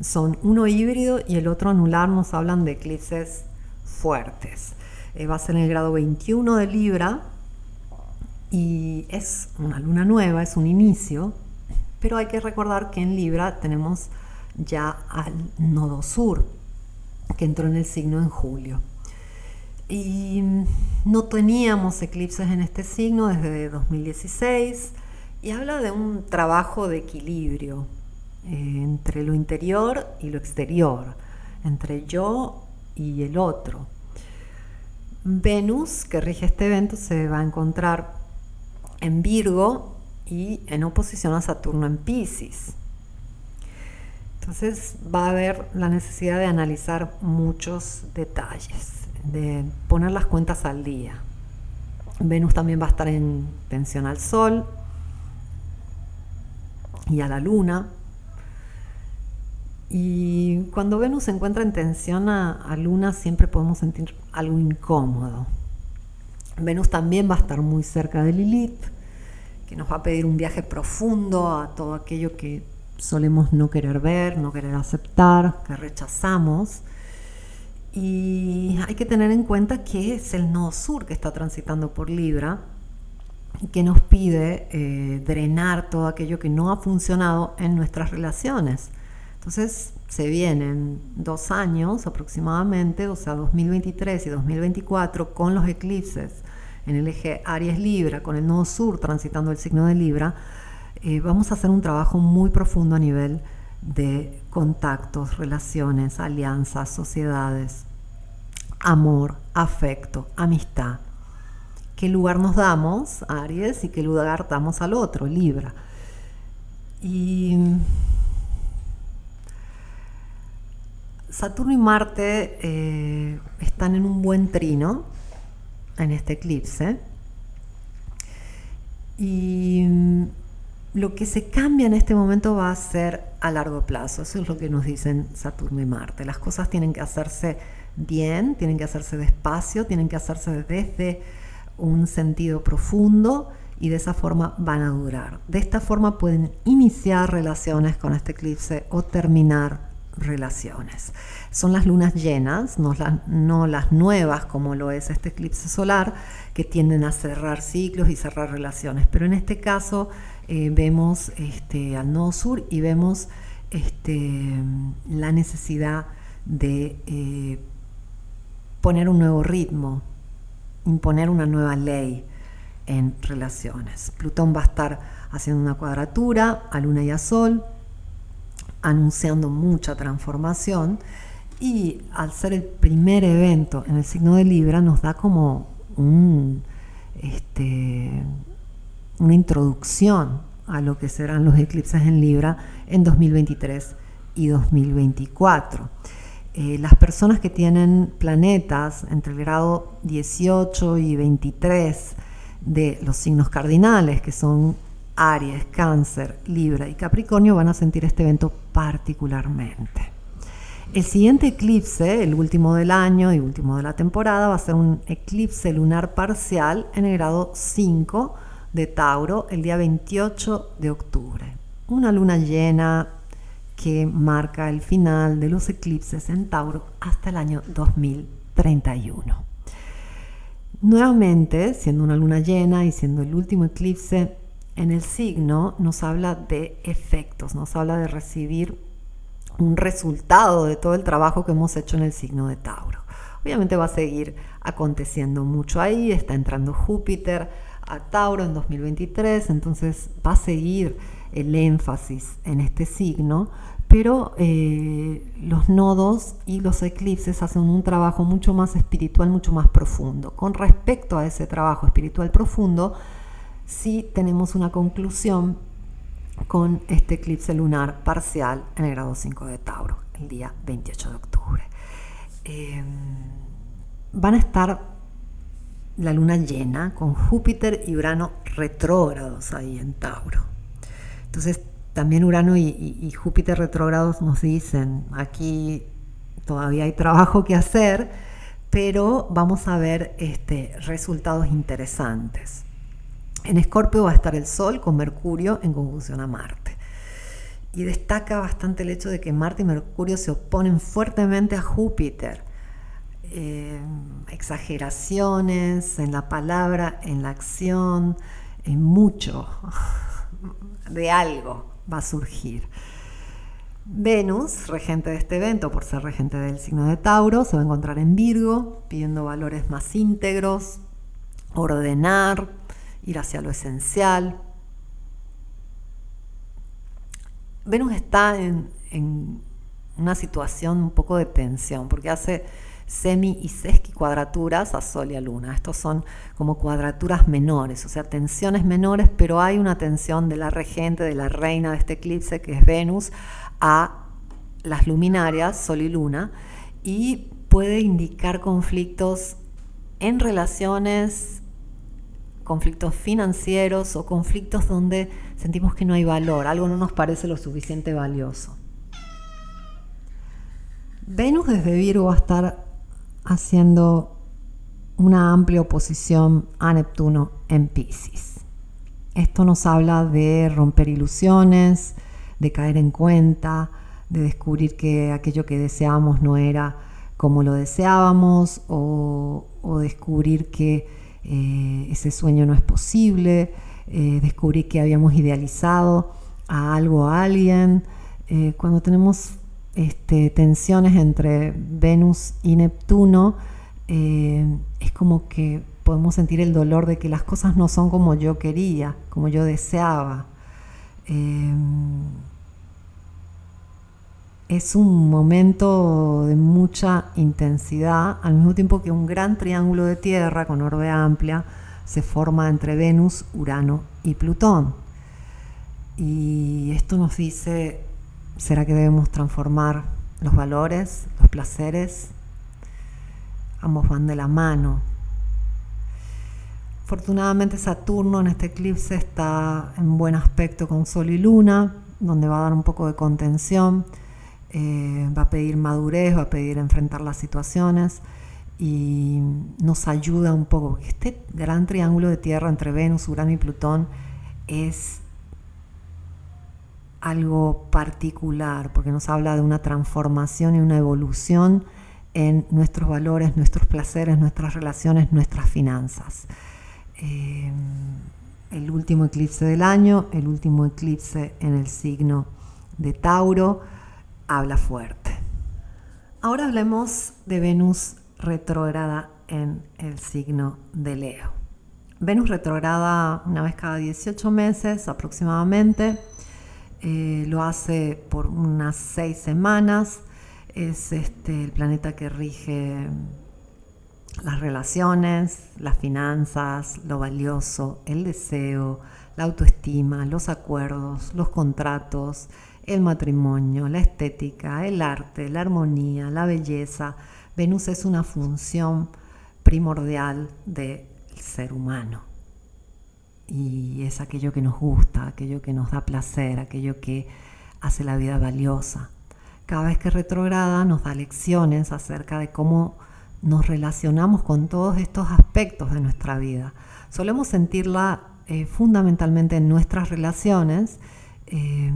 son uno híbrido y el otro anular. Nos hablan de eclipses fuertes. Eh, va a ser en el grado 21 de Libra y es una luna nueva, es un inicio, pero hay que recordar que en Libra tenemos ya al nodo sur, que entró en el signo en julio. Y no teníamos eclipses en este signo desde 2016 y habla de un trabajo de equilibrio eh, entre lo interior y lo exterior, entre yo y el otro. Venus, que rige este evento, se va a encontrar en Virgo y en oposición a Saturno en Pisces. Entonces va a haber la necesidad de analizar muchos detalles, de poner las cuentas al día. Venus también va a estar en tensión al Sol y a la Luna. Y cuando Venus se encuentra en tensión a, a Luna siempre podemos sentir algo incómodo Venus también va a estar muy cerca de Lilith, que nos va a pedir un viaje profundo a todo aquello que solemos no querer ver, no querer aceptar, que rechazamos. Y hay que tener en cuenta que es el nodo sur que está transitando por Libra y que nos pide eh, drenar todo aquello que no ha funcionado en nuestras relaciones. Entonces se vienen dos años aproximadamente, o sea, 2023 y 2024, con los eclipses en el eje Aries Libra, con el nodo sur transitando el signo de Libra, eh, vamos a hacer un trabajo muy profundo a nivel de contactos, relaciones, alianzas, sociedades, amor, afecto, amistad. ¿Qué lugar nos damos, Aries, y qué lugar damos al otro, Libra? Y Saturno y Marte eh, están en un buen trino en este eclipse. Y lo que se cambia en este momento va a ser a largo plazo. Eso es lo que nos dicen Saturno y Marte. Las cosas tienen que hacerse bien, tienen que hacerse despacio, tienen que hacerse desde un sentido profundo y de esa forma van a durar. De esta forma pueden iniciar relaciones con este eclipse o terminar relaciones. Son las lunas llenas, no las, nuevas como lo es este eclipse solar, que tienden a cerrar ciclos y cerrar relaciones. Pero en este caso eh, vemos este, al nodo sur y vemos este, la necesidad de eh, poner un nuevo ritmo, imponer una nueva ley en relaciones. Plutón va a estar haciendo una cuadratura a Luna y a Sol, anunciando mucha transformación y al ser el primer evento en el signo de Libra nos da como un, este, una introducción a lo que serán los eclipses en Libra en 2023 y 2024. Eh, las personas que tienen planetas entre el grado 18 y 23 de los signos cardinales, que son Aries, Cáncer, Libra y Capricornio, van a sentir este evento particularmente. El siguiente eclipse, el último del año y último de la temporada, va a ser un eclipse lunar parcial en el grado 5 de Tauro el día 28 de octubre. Una luna llena que marca el final de los eclipses en Tauro hasta el año 2031. Nuevamente, siendo una luna llena y siendo el último eclipse en el signo, nos habla de efectos, nos habla de recibir un resultado de todo el trabajo que hemos hecho en el signo de Tauro. Obviamente va a seguir aconteciendo mucho ahí, está entrando Júpiter a Tauro en 2023, entonces va a seguir el énfasis en este signo, pero eh, los nodos y los eclipses hacen un trabajo mucho más espiritual, mucho más profundo. Con respecto a ese trabajo espiritual profundo, sí tenemos una conclusión con este eclipse lunar parcial en el grado 5 de Tauro, el día 28 de octubre. Em, van a estar la luna llena con Júpiter y Urano retrógrados ahí en Tauro. Entonces, también Urano y, Júpiter retrógrados nos dicen, aquí todavía hay trabajo que hacer, pero vamos a ver este, resultados interesantes. En Escorpio va a estar el Sol con Mercurio en conjunción a Marte. Y destaca bastante el hecho de que Marte y Mercurio se oponen fuertemente a Júpiter. Eh, exageraciones en la palabra, en la acción, en mucho de algo va a surgir. Venus, regente de este evento, por ser regente del signo de Tauro, se va a encontrar en Virgo, pidiendo valores más íntegros, ordenar, ir hacia lo esencial. Venus está en, en una situación un poco de tensión, porque hace semi y sesqui cuadraturas a Sol y a Luna. Estos son como cuadraturas menores, o sea, tensiones menores, pero hay una tensión de la regente, de la reina de este eclipse, que es Venus, a las luminarias, Sol y Luna, y puede indicar conflictos en relaciones, conflictos financieros o conflictos donde sentimos que no hay valor, algo no nos parece lo suficiente valioso. Venus desde Virgo va a estar haciendo una amplia oposición a Neptuno en Pisces. Esto nos habla de romper ilusiones, de caer en cuenta, de descubrir que aquello que deseábamos no era como lo deseábamos o, descubrir que eh, ese sueño no es posible, eh, descubrir que habíamos idealizado a algo, a alguien. Eh, cuando tenemos este, tensiones entre Venus y Neptuno, eh, es como que podemos sentir el dolor de que las cosas no son como yo quería, como yo deseaba. Eh, es un momento de mucha intensidad, al mismo tiempo que un gran triángulo de tierra con orbe amplia se forma entre Venus, Urano y Plutón. Y esto nos dice ¿Será que debemos transformar los valores, los placeres? Ambos van de la mano. Afortunadamente Saturno en este eclipse está en buen aspecto con Sol y Luna, donde va a dar un poco de contención, eh, va a pedir madurez, va a pedir enfrentar las situaciones y nos ayuda un poco. Este gran triángulo de tierra entre Venus, Urano y Plutón es algo particular, porque nos habla de una transformación y una evolución en nuestros valores, nuestros placeres, nuestras relaciones, nuestras finanzas. Eh, el último eclipse del año, el último eclipse en el signo de Tauro, habla fuerte. Ahora hablemos de Venus retrógrada en el signo de Leo. Venus retrograda una vez cada 18 meses aproximadamente eh, lo hace por unas seis semanas, es este, el planeta que rige las relaciones, las finanzas, lo valioso, el deseo, la autoestima, los acuerdos, los contratos, el matrimonio, la estética, el arte, la armonía, la belleza. Venus es una función primordial del ser humano. Y es aquello que nos gusta, aquello que nos da placer, aquello que hace la vida valiosa. Cada vez que retrograda nos da lecciones acerca de cómo nos relacionamos con todos estos aspectos de nuestra vida. Solemos sentirla eh, fundamentalmente en nuestras relaciones, eh,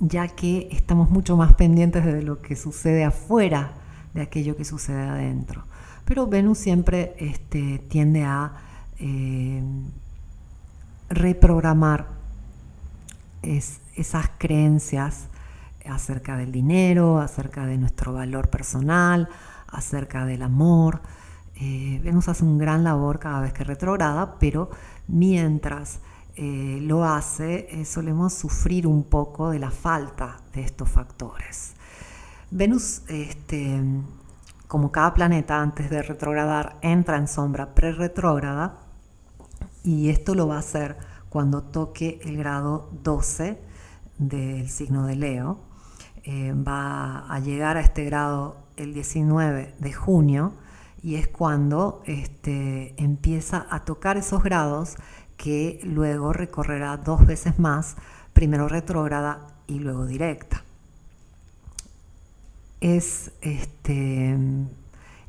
ya que estamos mucho más pendientes de lo que sucede afuera de aquello que sucede adentro. Pero Venus siempre este, tiende a eh, reprogramar esas creencias acerca del dinero, acerca de nuestro valor personal, acerca del amor. Eh, Venus hace un gran labor cada vez que retrograda, pero mientras eh, lo hace, eh, solemos sufrir un poco de la falta de estos factores. Venus, este, como cada planeta antes de retrogradar, entra en sombra pre-retrógrada y esto lo va a hacer cuando toque el grado 12 del signo de Leo. va a llegar a este grado el 19 de junio y es cuando este, empieza a tocar esos grados que luego recorrerá dos veces más, primero retrógrada y luego directa. Es este,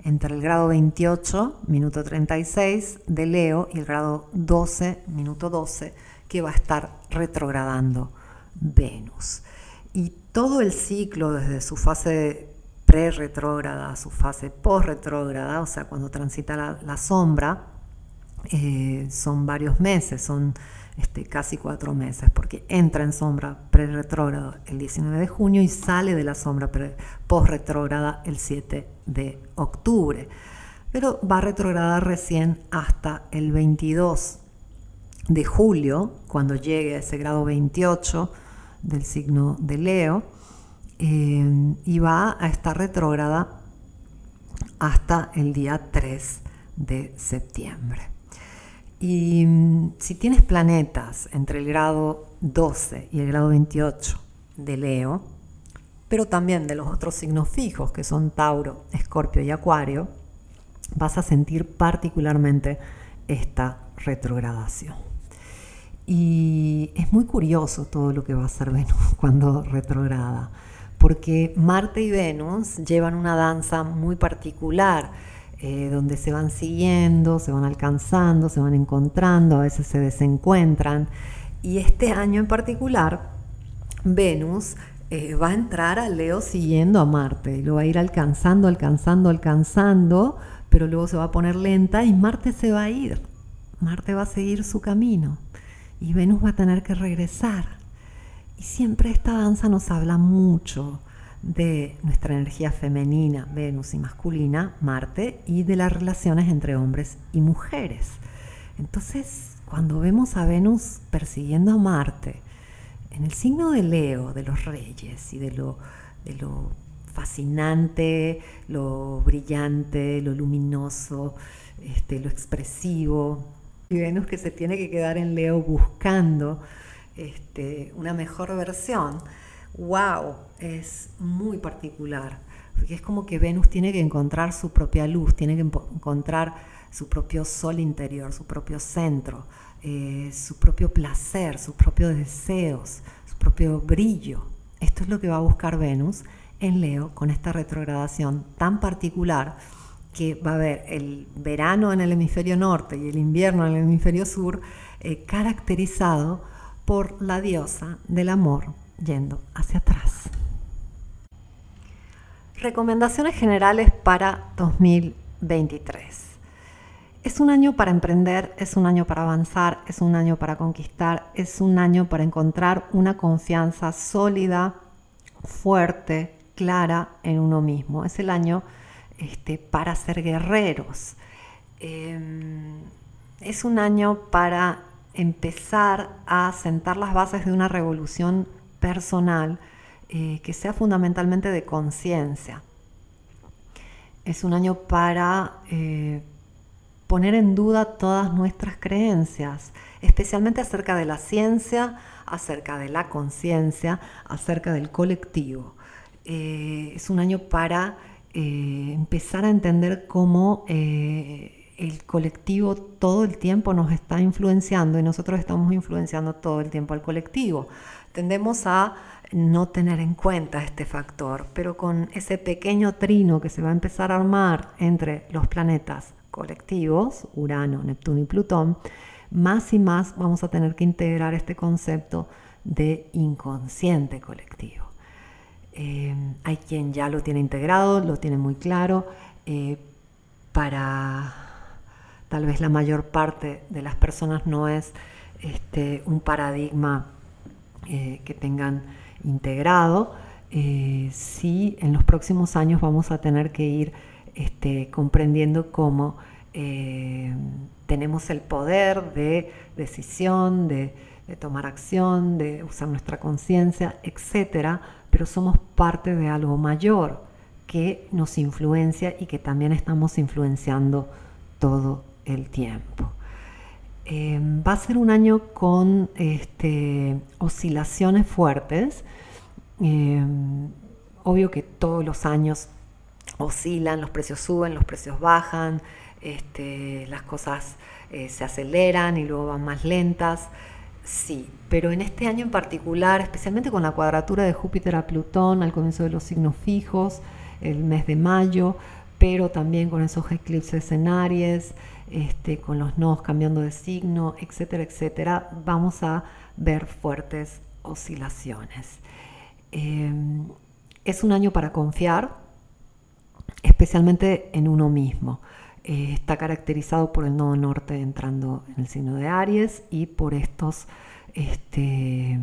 entre el grado 28, minuto 36 de Leo, y el grado 12, minuto 12, que va a estar retrogradando Venus. Y todo el ciclo desde su fase pre-retrógrada a su fase post-retrógrada, o sea, cuando transita la, sombra, eh, son varios meses, son este, casi cuatro meses, porque entra en sombra pre-retrógrada el 19 de junio y sale de la sombra post-retrógrada el 7 de octubre. Pero va a recién hasta el 22 de julio, cuando llegue a ese grado 28 del signo de Leo eh, y va a estar retrógrada hasta el día 3 de septiembre. Y mm, si tienes planetas entre el grado 12 y el grado 28 de Leo, pero también de los otros signos fijos que son Tauro, Escorpio y Acuario, vas a sentir particularmente esta retrogradación. Y es muy curioso todo lo que va a hacer Venus cuando retrograda porque Marte y Venus llevan una danza muy particular, eh, donde se van siguiendo, se van alcanzando, se van encontrando, a veces se desencuentran. Y este año en particular, Venus eh, va a entrar a Leo siguiendo a Marte, lo va a ir alcanzando, alcanzando, alcanzando, pero luego se va a poner lenta y Marte se va a ir. Marte va a seguir su camino y Venus va a tener que regresar. Y siempre esta danza nos habla mucho de nuestra energía femenina, Venus y masculina, Marte, y de las relaciones entre hombres y mujeres. Entonces, cuando vemos a Venus persiguiendo a Marte, en el signo de Leo, de los reyes y de lo, de lo fascinante, lo brillante, lo luminoso, este, lo expresivo, y Venus que se tiene que quedar en Leo buscando este, una mejor versión, wow, es muy particular, porque es como que Venus tiene que encontrar su propia luz, tiene que encontrar su propio sol interior, su propio centro, eh, su propio placer, sus propios deseos, su propio brillo. Esto es lo que va a buscar Venus en Leo con esta retrogradación tan particular que va a haber el verano en el hemisferio norte y el invierno en el hemisferio sur eh, caracterizado por la diosa del amor yendo hacia atrás. Recomendaciones generales para 2023. Es un año para emprender, es un año para avanzar, es un año para conquistar, es un año para encontrar una confianza sólida, fuerte, clara en uno mismo. Es el año este, para ser guerreros. Em, es un año para empezar a sentar las bases de una revolución personal eh, que sea fundamentalmente de conciencia. Es un año para eh, poner en duda todas nuestras creencias, especialmente acerca de la ciencia, acerca de la conciencia, acerca del colectivo. Eh, es un año para empezar a entender cómo el colectivo todo el tiempo nos está influenciando y nosotros estamos influenciando todo el tiempo al colectivo. Tendemos a no tener en cuenta este factor, pero con ese pequeño trino que se va a empezar a armar entre los planetas colectivos, Urano, Neptuno y Plutón, más y más vamos a tener que integrar este concepto de inconsciente colectivo. Eh, hay quien ya lo tiene integrado, lo tiene muy claro, eh, para tal vez la mayor parte de las personas no es este, un paradigma eh, que tengan integrado. Eh, sí, en los próximos años vamos a tener que ir este, comprendiendo cómo eh, tenemos el poder de decisión, de, de tomar acción, de usar nuestra conciencia, etcétera, pero somos parte de algo mayor que nos influencia y que también estamos influenciando todo el tiempo. Eh, va a ser un año con este, oscilaciones fuertes. Eh, obvio que todos los años oscilan, los precios suben, los precios bajan, este, las cosas eh, se aceleran y luego van más lentas. Sí, pero en este año en particular, especialmente con la cuadratura de Júpiter a Plutón al comienzo de los signos fijos, el mes de mayo, pero también con esos eclipses en Aries, este, con los nodos cambiando de signo, etcétera, etcétera, vamos a ver fuertes oscilaciones. Em, es un año para confiar, especialmente en uno mismo. Eh, está caracterizado por el nodo norte entrando en el signo de Aries y por estos, este,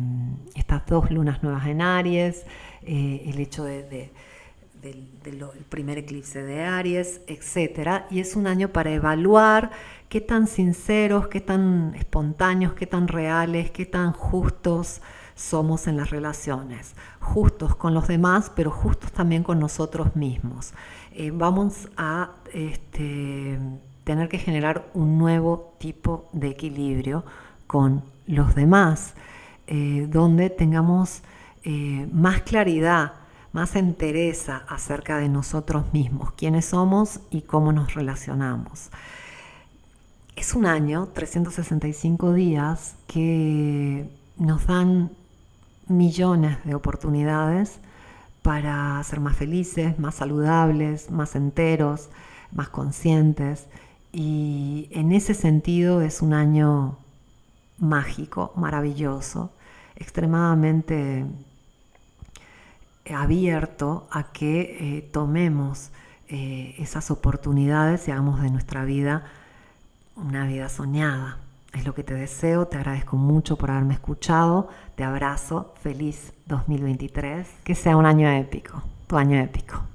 estas dos lunas nuevas en Aries, eh, el hecho de del, primer eclipse de Aries, etc. Y es un año para evaluar qué tan sinceros, qué tan espontáneos, qué tan reales, qué tan justos somos en las relaciones. Justos con los demás, pero justos también con nosotros mismos. Eh, vamos a este, tener que generar un nuevo tipo de equilibrio con los demás, eh, donde tengamos eh, más claridad más entereza acerca de nosotros mismos, quiénes somos y cómo nos relacionamos. Es un año, 365 días, que nos dan millones de oportunidades para ser más felices, más saludables, más enteros, más conscientes. Y en ese sentido es un año mágico, maravilloso, extremadamente abierto a que eh, tomemos eh, esas oportunidades y hagamos de nuestra vida una vida soñada. Es lo que te deseo, te agradezco mucho por haberme escuchado, te abrazo, feliz 2023, que sea un año épico, tu año épico.